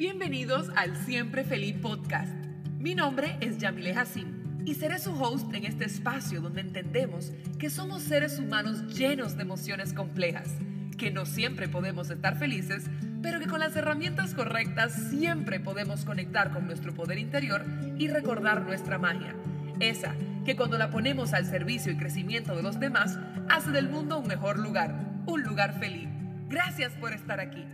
Bienvenidos al Siempre Feliz Podcast. Mi nombre es Yamile Hassim y seré su host en este espacio donde entendemos que somos seres humanos llenos de emociones complejas, que no siempre podemos estar felices, pero que con las herramientas correctas siempre podemos conectar con nuestro poder interior y recordar nuestra magia. Esa que cuando la ponemos al servicio y crecimiento de los demás, hace del mundo un mejor lugar, un lugar feliz. Gracias por estar aquí.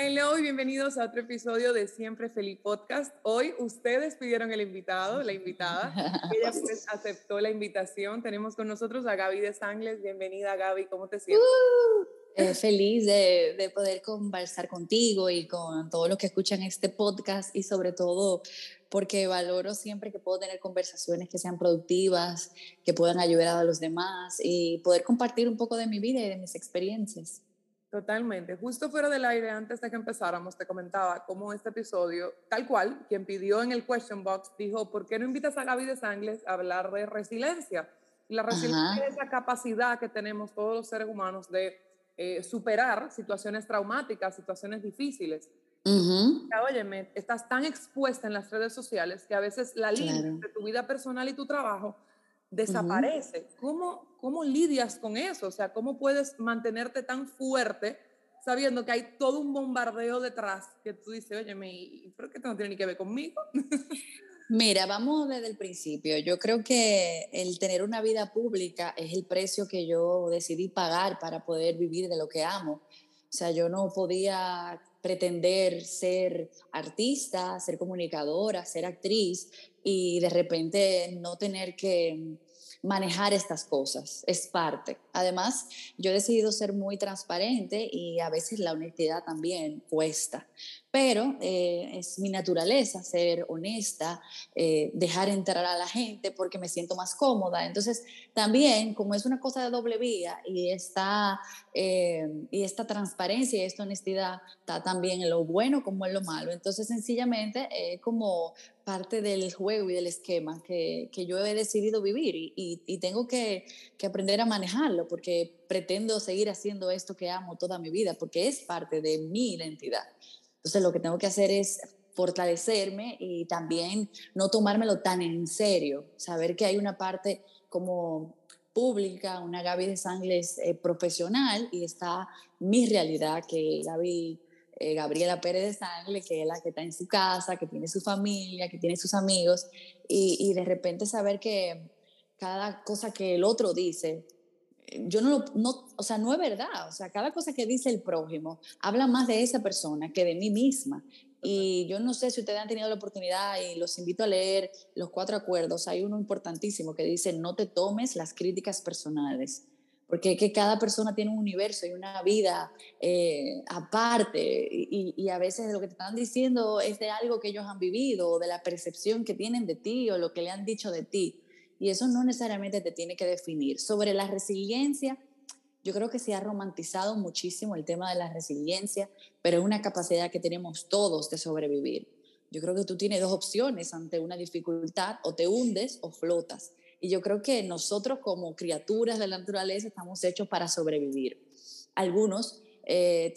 Hello y bienvenidos a otro episodio de Siempre Feliz Podcast. Hoy ustedes pidieron el invitado, la invitada. Ella pues aceptó la invitación. Tenemos con nosotros a Gaby de Sangles. Bienvenida Gaby, ¿cómo te sientes? Uh, eh, feliz de, de, poder conversar contigo y con todos los que escuchan este podcast y sobre todo porque valoro siempre que puedo tener conversaciones que sean productivas, que puedan ayudar a los demás y poder compartir un poco de mi vida y de mis experiencias. Totalmente. Justo fuera del aire, antes de que empezáramos, te comentaba cómo este episodio, tal cual, quien pidió en el question box, dijo, ¿por qué no invitas a Gaby de Sangles a hablar de resiliencia? Y la resiliencia es esa capacidad que tenemos todos los seres humanos de eh, superar situaciones traumáticas, situaciones difíciles. Uh Óyeme, estás tan expuesta en las redes sociales que a veces la línea entre tu vida personal y tu trabajo desaparece. ¿Cómo, ¿Cómo lidias con eso? O sea, ¿cómo puedes mantenerte tan fuerte sabiendo que hay todo un bombardeo detrás que tú dices, oye, ¿pero qué no tiene ni que ver conmigo? Mira, vamos desde el principio. Yo creo que el tener una vida pública es el precio que yo decidí pagar para poder vivir de lo que amo. O sea, yo no podía pretender ser artista, ser comunicadora, ser actriz y de repente no tener que manejar estas cosas, es parte. Además, yo he decidido ser muy transparente y a veces la honestidad también cuesta pero eh, es mi naturaleza ser honesta, eh, dejar entrar a la gente porque me siento más cómoda. Entonces, también, como es una cosa de doble vía y esta, eh, y esta transparencia y esta honestidad está también en lo bueno como en lo malo. Entonces, sencillamente, es como parte del juego y del esquema que, que yo he decidido vivir y, y, y tengo que, que aprender a manejarlo porque pretendo seguir haciendo esto que amo toda mi vida porque es parte de mi identidad. Entonces lo que tengo que hacer es fortalecerme y también no tomármelo tan en serio, saber que hay una parte como pública, una Gaby de Sangles eh, profesional y está mi realidad, que Gaby, eh, Gabriela Pérez de Sangles, que es la que está en su casa, que tiene su familia, que tiene sus amigos, y, y de repente saber que cada cosa que el otro dice yo no, no, o sea, no es verdad. O sea, cada cosa que dice el prójimo habla más de esa persona que de mí misma. Y yo no sé si ustedes han tenido la oportunidad y los invito a leer los cuatro acuerdos. Hay uno importantísimo que dice, no te tomes las críticas personales. Porque que cada persona tiene un universo y una vida eh, aparte y, y, a veces lo que te están diciendo es de algo que ellos han vivido o de la percepción que tienen de ti o lo que le han dicho de ti y eso no necesariamente te tiene que definir. Sobre la resiliencia, yo creo que se ha romantizado muchísimo el tema de la resiliencia, pero es una capacidad que tenemos todos de sobrevivir. Yo creo que tú tienes dos opciones ante una dificultad, o te hundes o flotas. Y yo creo que nosotros como criaturas de la naturaleza estamos hechos para sobrevivir. Algunos eh,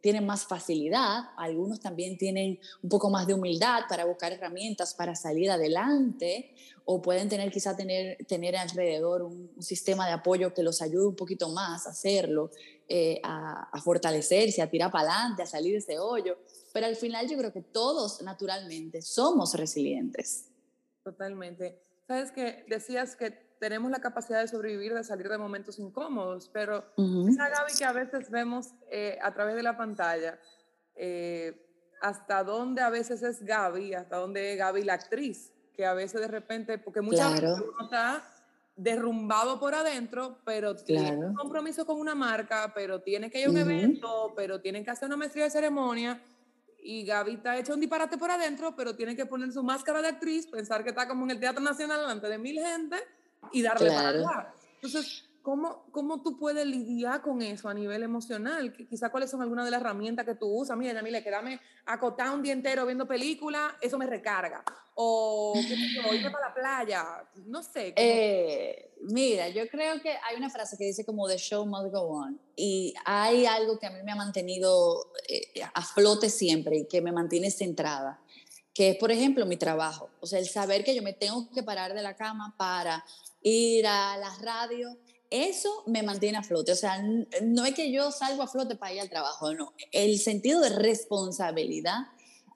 tienen más facilidad, algunos también tienen un poco más de humildad para buscar herramientas para salir adelante o pueden tener quizá tener, tener alrededor un, sistema de apoyo que los ayude un poquito más a hacerlo, eh, a, a, fortalecerse, a tirar para adelante, a salir de ese hoyo. Pero al final yo creo que todos naturalmente somos resilientes. Totalmente. Sabes que decías que tenemos la capacidad de sobrevivir, de salir de momentos incómodos, pero esa Gaby que a veces vemos eh, a través de la pantalla, eh, hasta dónde a veces es Gaby, hasta dónde es Gaby la actriz, que a veces de repente, porque muchas veces uno está derrumbado por adentro, pero tiene un compromiso con una marca, pero tiene que ir a un evento, pero tienen que hacer una maestría de ceremonia, y Gaby está hecho un disparate por adentro, pero tiene que poner su máscara de actriz, pensar que está como en el Teatro Nacional delante de mil gente y darle para allá. Entonces, ¿cómo, ¿cómo tú puedes lidiar con eso a nivel emocional? Quizá cuáles son algunas de las herramientas que tú usas. Mira, Yamile, quedarme acotado un día entero viendo películas, eso me recarga. O irme para la playa, no sé. Eh, mira, yo creo que hay una frase que dice como The show must go on. Y hay algo que a mí me ha mantenido eh, a flote siempre y que me mantiene centrada que es, por ejemplo, mi trabajo. O sea, el saber que yo me tengo que parar de la cama para ir a la radio, eso me mantiene a flote. O sea, no es que yo salgo a flote para ir al trabajo, no. El sentido de responsabilidad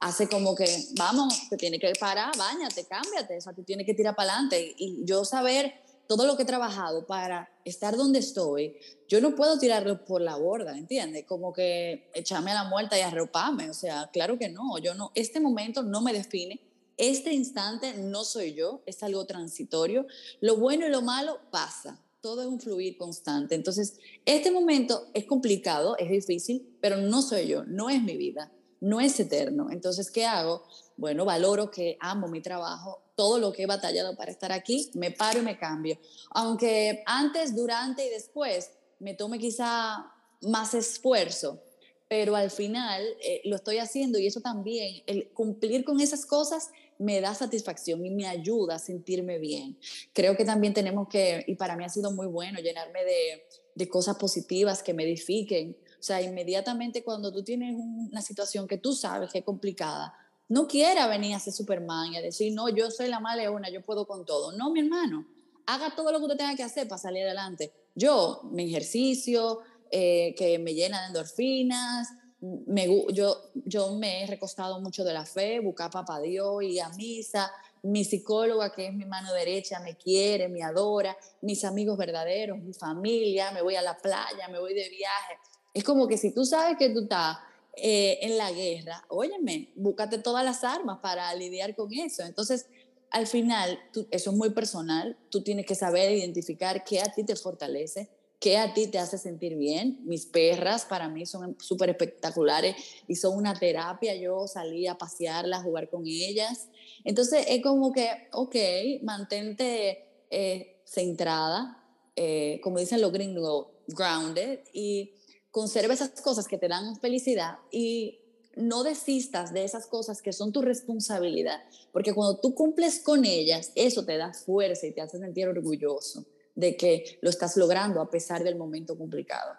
hace como que, vamos, te tiene que parar, bañate, cámbiate, o sea, te tiene que tirar para adelante. Y yo saber todo lo que he trabajado para estar donde estoy, yo no puedo tirarlo por la borda, ¿entiendes? Como que echarme a la muerta y arroparme, o sea, claro que no, yo no, este momento no me define, este instante no soy yo, es algo transitorio, lo bueno y lo malo pasa, todo es un fluir constante. Entonces, este momento es complicado, es difícil, pero no soy yo, no es mi vida, no es eterno. Entonces, ¿qué hago? Bueno, valoro que amo mi trabajo, todo lo que he batallado para estar aquí, me paro y me cambio. Aunque antes, durante y después me tome quizá más esfuerzo, pero al final eh, lo estoy haciendo y eso también, el cumplir con esas cosas me da satisfacción y me ayuda a sentirme bien. Creo que también tenemos que, y para mí ha sido muy bueno, llenarme de, de cosas positivas que me edifiquen. O sea, inmediatamente cuando tú tienes una situación que tú sabes que es complicada, no quiera venir a ser Superman y a decir, no, yo soy la más leona, yo puedo con todo. No, mi hermano, haga todo lo que usted tenga que hacer para salir adelante. Yo, mi ejercicio, eh, que me llena de endorfinas, me, yo, yo me he recostado mucho de la fe, buscar a papá Dios y a misa. Mi psicóloga, que es mi mano derecha, me quiere, me adora. Mis amigos verdaderos, mi familia, me voy a la playa, me voy de viaje. Es como que si tú sabes que tú estás eh, en la guerra, óyeme, búscate todas las armas para lidiar con eso. Entonces, al final, eso es muy personal, tú tienes que saber identificar qué a ti te fortalece, qué a ti te hace sentir bien. Mis perras para mí son súper espectaculares y son una terapia. Yo salí a pasearlas, a jugar con ellas. Entonces es como que, ok, mantente eh, centrada, eh, como dicen los gringos, grounded y conserva esas cosas que te dan felicidad y no desistas de esas cosas que son tu responsabilidad, porque cuando tú cumples con ellas, eso te da fuerza y te hace sentir orgulloso de que lo estás logrando a pesar del momento complicado.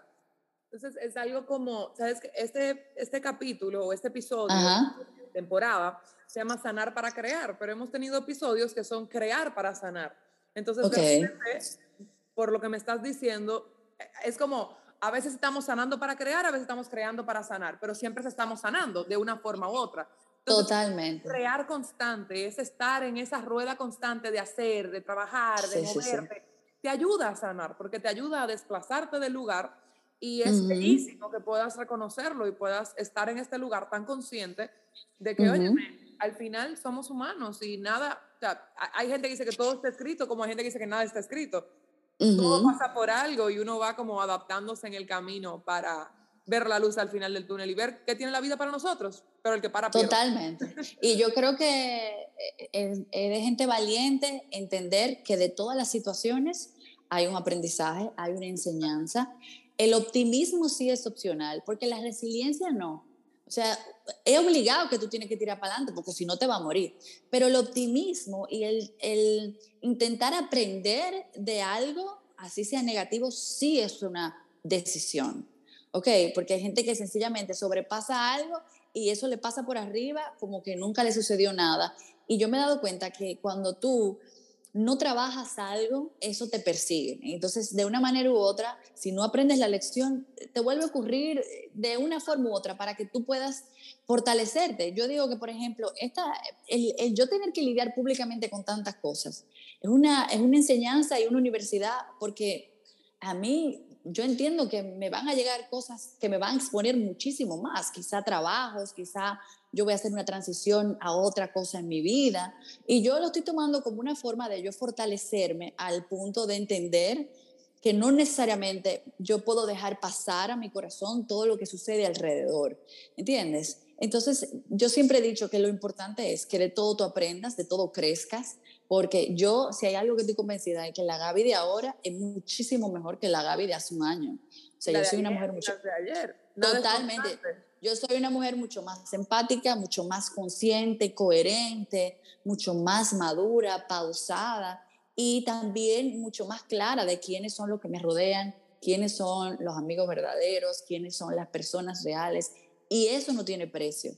Entonces es algo como, sabes este, este capítulo o este episodio, de temporada, se llama Sanar para Crear, pero hemos tenido episodios que son Crear para Sanar. Entonces, por lo que me estás diciendo, es como a veces estamos sanando para crear, a veces estamos creando para sanar, pero siempre estamos sanando de una forma u otra. Totalmente. Crear constante es estar en esa rueda constante de hacer, de trabajar, de moverte. Te ayuda a sanar, porque te ayuda a desplazarte del lugar y es bellísimo que puedas reconocerlo y puedas estar en este lugar tan consciente de que, oye, al final somos humanos y nada, o sea, hay gente que dice que todo está escrito, como hay gente que dice que nada está escrito. Todo pasa por algo y uno va como adaptándose en el camino para ver la luz al final del túnel y ver qué tiene la vida para nosotros, pero el que para Totalmente. Y yo creo que eh, es, de gente valiente entender que de todas las situaciones hay un aprendizaje, hay una enseñanza. El optimismo sí es opcional, porque la resiliencia no. O sea, es obligado que tú tienes que tirar para adelante, porque si no te va a morir. Pero el optimismo y el, el intentar aprender de algo, así sea negativo, sí es una decisión. ¿Ok? Porque hay gente que sencillamente sobrepasa algo y eso le pasa por arriba como que nunca le sucedió nada. Y yo me he dado cuenta que cuando tú no trabajas algo, eso te persigue. Entonces, de una manera u otra, si no aprendes la lección, te vuelve a ocurrir de una forma u otra para que tú puedas fortalecerte. Yo digo que, por ejemplo, esta, el, yo tener que lidiar públicamente con tantas cosas es una, es una enseñanza y una universidad porque a mí yo entiendo que me van a llegar cosas que me van a exponer muchísimo más, quizá trabajos, quizá yo voy a hacer una transición a otra cosa en mi vida. Y yo lo estoy tomando como una forma de yo fortalecerme al punto de entender que no necesariamente yo puedo dejar pasar a mi corazón todo lo que sucede alrededor. ¿Entiendes? Entonces, yo siempre he dicho que lo importante es que de todo tú aprendas, de todo crezcas, porque yo, si hay algo que estoy convencida, es que la Gaby de ahora es muchísimo mejor que la Gaby de hace un año. O sea, yo soy una mujer mucho... De ayer. Totalmente. Yo soy una mujer mucho más empática, mucho más consciente, coherente, mucho más madura, pausada y también mucho más clara de quiénes son los que me rodean, quiénes son los amigos verdaderos, quiénes son las personas reales. Y eso no tiene precio.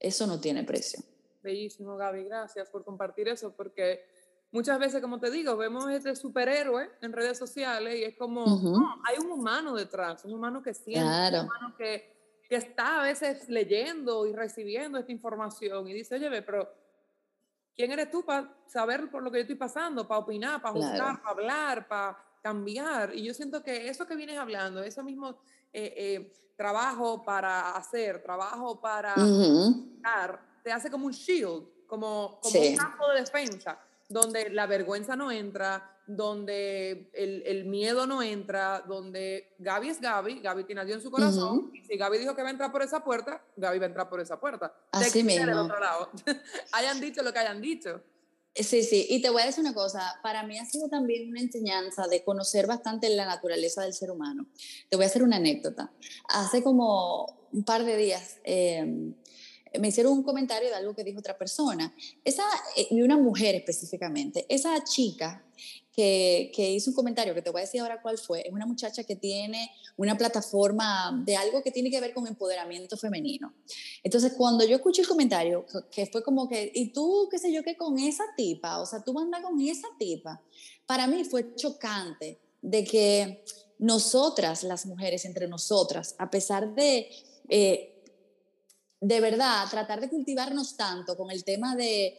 Eso no tiene precio. Bellísimo, Gaby. Gracias por compartir eso, porque muchas veces, como te digo, vemos este superhéroe en redes sociales y es como, hay un humano detrás, un humano que siente, un humano que, que, está a veces leyendo y recibiendo esta información y dice, oye, pero ¿quién eres tú para saber por lo que yo estoy pasando, para opinar, para juzgar, para hablar, para cambiar? Y yo siento que eso que vienes hablando, eso mismo eh, eh, trabajo para hacer, trabajo para dar, te hace como un shield, como, como un campo de defensa donde la vergüenza no entra, donde el, el, miedo no entra, donde Gaby es Gaby, Gaby tiene a Dios en su corazón, y si Gaby dijo que va a entrar por esa puerta, Gaby va a entrar por esa puerta. Así mismo. Del otro lado. hayan dicho lo que hayan dicho. Sí, sí, y te voy a decir una cosa, para mí ha sido también una enseñanza de conocer bastante la naturaleza del ser humano. Te voy a hacer una anécdota. Hace como un par de días, eh, me hicieron un comentario de algo que dijo otra persona. Esa, eh, y una mujer específicamente, esa chica que, que, hizo un comentario, que te voy a decir ahora cuál fue, es una muchacha que tiene una plataforma de algo que tiene que ver con empoderamiento femenino. Entonces, cuando yo escuché el comentario, que fue como que, ¿y tú qué sé yo qué con esa tipa? O sea, tú andas con esa tipa. Para mí fue chocante de que nosotras, las mujeres, entre nosotras, a pesar de... Eh, de verdad, tratar de cultivarnos tanto con el tema de,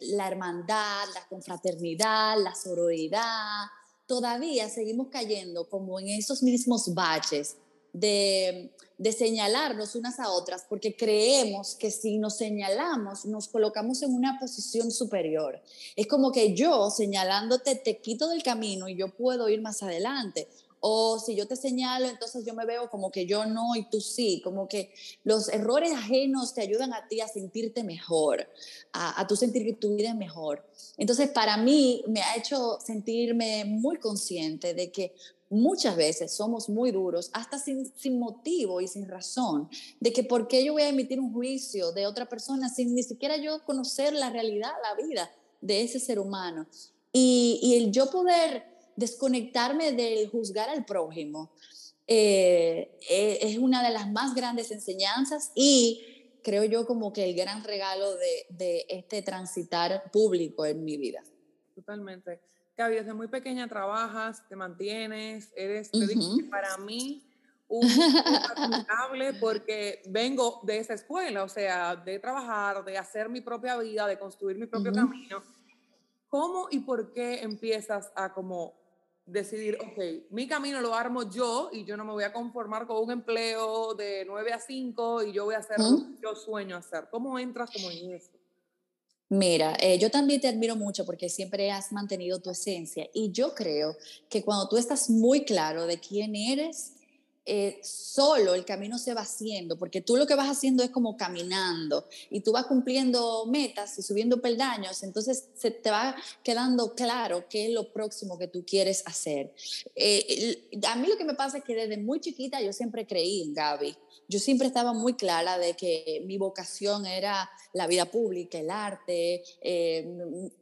la hermandad, la confraternidad, la sororidad, todavía seguimos cayendo como en esos mismos baches de, de, señalarnos unas a otras, porque creemos que si nos señalamos, nos colocamos en una posición superior. Es como que yo señalándote te quito del camino y yo puedo ir más adelante o si yo te señalo, entonces yo me veo como que yo no y tú sí, como que los errores ajenos te ayudan a ti a sentirte mejor, a, a tú sentir que tu vida es mejor. Entonces, para mí me ha hecho sentirme muy consciente de que muchas veces somos muy duros, hasta sin, sin, motivo y sin razón, de que por qué yo voy a emitir un juicio de otra persona sin ni siquiera yo conocer la realidad, la vida de ese ser humano. Y, y el yo poder desconectarme del juzgar al prójimo eh, eh, es una de las más grandes enseñanzas y creo yo como que el gran regalo de, de este transitar público en mi vida. Totalmente. Gaby, desde muy pequeña trabajas, te mantienes, eres, para mí, un admirable porque vengo de esa escuela, o sea, de trabajar, de hacer mi propia vida, de construir mi propio camino. ¿Cómo y por qué empiezas a como decidir, ok, mi camino lo armo yo y yo no me voy a conformar con un empleo de 9 a 5 y yo voy a hacer lo que yo sueño hacer. ¿Cómo entras como en eso? Mira, eh, yo también te admiro mucho porque siempre has mantenido tu esencia y yo creo que cuando tú estás muy claro de quién eres, eh, solo el camino se va haciendo, porque tú lo que vas haciendo es como caminando y tú vas cumpliendo metas y subiendo peldaños, entonces se te va quedando claro qué es lo próximo que tú quieres hacer. Eh, a mí lo que me pasa es que desde muy chiquita yo siempre creí en Gaby. Yo siempre estaba muy clara de que mi vocación era la vida pública, el arte, eh,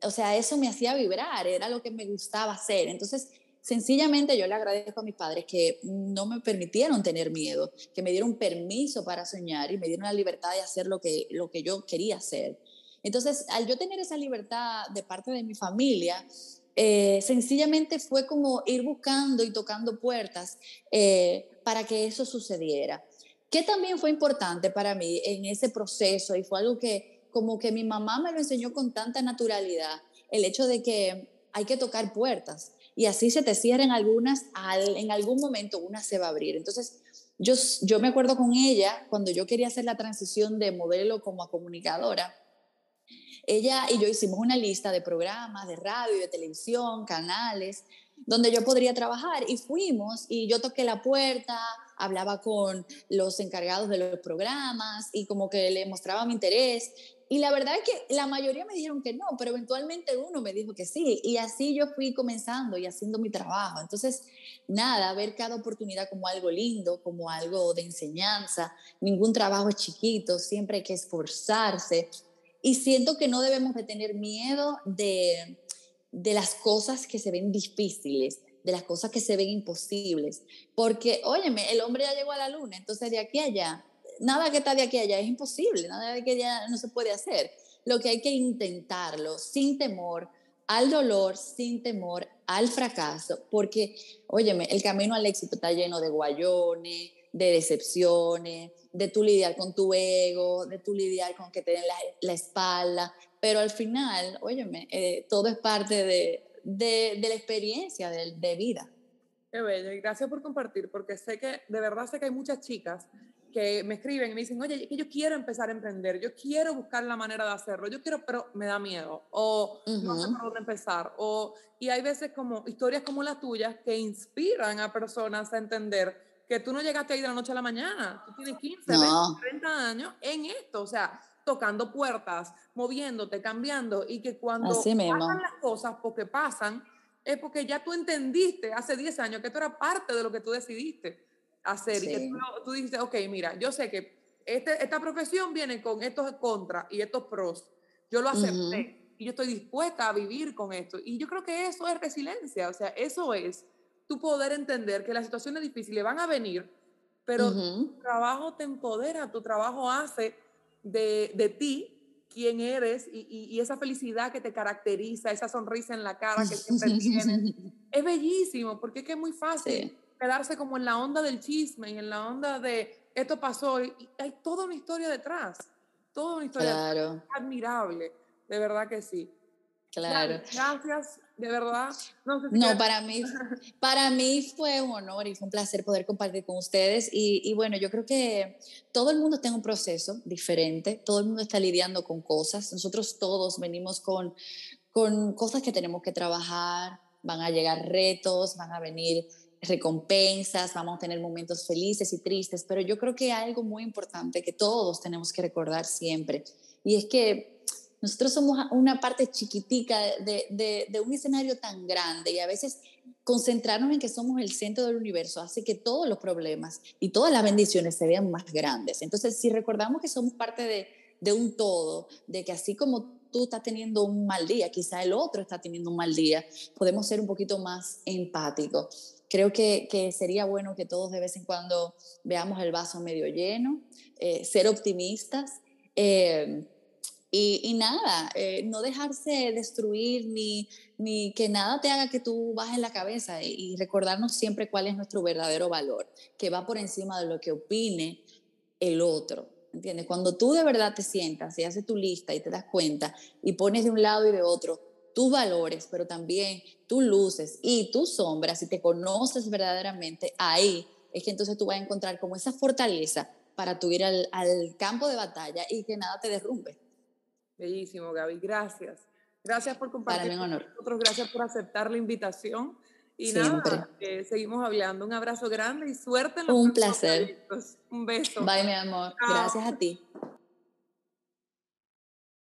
o sea, eso me hacía vibrar, era lo que me gustaba hacer. Entonces, Sencillamente yo le agradezco a mis padres que no me permitieron tener miedo, que me dieron permiso para soñar y me dieron la libertad de hacer lo que, lo que yo quería hacer. Entonces, al yo tener esa libertad de parte de mi familia, eh, sencillamente fue como ir buscando y tocando puertas eh, para que eso sucediera. Que también fue importante para mí en ese proceso y fue algo que como que mi mamá me lo enseñó con tanta naturalidad, el hecho de que hay que tocar puertas y así se te cierren algunas, en algún momento una se va a abrir. Entonces, yo, yo me acuerdo con ella cuando yo quería hacer la transición de modelo como a comunicadora. Ella y yo hicimos una lista de programas de radio de televisión, canales, donde yo podría trabajar y fuimos y yo toqué la puerta hablaba con los encargados de los programas y como que le mostraba mi interés. Y la verdad es que la mayoría me dijeron que no, pero eventualmente uno me dijo que sí. Y así yo fui comenzando y haciendo mi trabajo. Entonces, nada, ver cada oportunidad como algo lindo, como algo de enseñanza. Ningún trabajo es chiquito, siempre hay que esforzarse. Y siento que no debemos de tener miedo de, de las cosas que se ven difíciles, de las cosas que se ven imposibles. Porque, óyeme, el hombre ya llegó a la luna, entonces de aquí a allá nada que está de aquí allá es imposible, nada que allá no se puede hacer. Lo que hay que intentarlo sin temor al dolor, sin temor al fracaso, porque, óyeme, el camino al éxito está lleno de guayones, de decepciones, de tu lidiar con tu ego, de tu lidiar con que te den la, espalda, pero al final, óyeme, eh, todo es parte de, de, de la experiencia de, de vida. Qué bello, y gracias por compartir, porque sé que, de verdad sé que hay muchas chicas que me escriben y me dicen, oye, que yo quiero empezar a emprender, yo quiero buscar la manera de hacerlo, yo quiero, pero me da miedo, o no sé por dónde empezar, o, y hay veces como historias como las tuyas que inspiran a personas a entender que tú no llegaste ahí de la noche a la mañana, tú tienes 15, 20, 30 años en esto, o sea, tocando puertas, moviéndote, cambiando, y que cuando pasan las cosas, porque pasan, es porque ya tú entendiste hace 10 años que esto era parte de lo que tú decidiste hacer y que tú, dices, ok, mira, yo sé que este, esta profesión viene con estos contras y estos pros, yo lo acepté y yo estoy dispuesta a vivir con esto. Y yo creo que eso es resiliencia, o sea, eso es tu poder entender que las situaciones difíciles van a venir, pero tu trabajo te empodera, tu trabajo hace de, de ti quién eres y, y, esa felicidad que te caracteriza, esa sonrisa en la cara que siempre tienes. es bellísimo, porque es que es muy fácil quedarse como en la onda del chisme y en la onda de esto pasó y hay toda una historia detrás, toda una historia admirable, de verdad que sí. Claro. Gracias, de verdad. No, para, mí, para mí fue un honor y fue un placer poder compartir con ustedes. Y, y, bueno, yo creo que todo el mundo tiene un proceso diferente, todo el mundo está lidiando con cosas. Nosotros todos venimos con, con cosas que tenemos que trabajar, van a llegar retos, van a venir recompensas, vamos a tener momentos felices y tristes, pero yo creo que hay algo muy importante que todos tenemos que recordar siempre, y es que nosotros somos una parte chiquitica de, de, un escenario tan grande y a veces concentrarnos en que somos el centro del universo hace que todos los problemas y todas las bendiciones se vean más grandes. Entonces, si recordamos que somos parte de, de un todo, de que así como tú estás teniendo un mal día, quizá el otro está teniendo un mal día, podemos ser un poquito más empáticos creo que, que, sería bueno que todos de vez en cuando veamos el vaso medio lleno, eh, ser optimistas eh, y, y, nada, eh, no dejarse destruir ni, ni que nada te haga que tú bajes la cabeza y, y, recordarnos siempre cuál es nuestro verdadero valor, que va por encima de lo que opine el otro. ¿Entiendes? Cuando tú de verdad te sientas y haces tu lista y te das cuenta y pones de un lado y de otro tus valores, pero también tus luces y tus sombras, si te conoces verdaderamente, ahí es que entonces tú vas a encontrar como esa fortaleza para tu ir al, al campo de batalla y que nada te derrumbe. Bellísimo, Gaby. Gracias. Gracias por compartir Para mí un honor. con nosotros. Gracias por aceptar la invitación. Y Siempre. nada, eh, seguimos hablando. Un abrazo grande y suerte en los Un placer. Un beso. Bye, mi amor. Gracias a ti.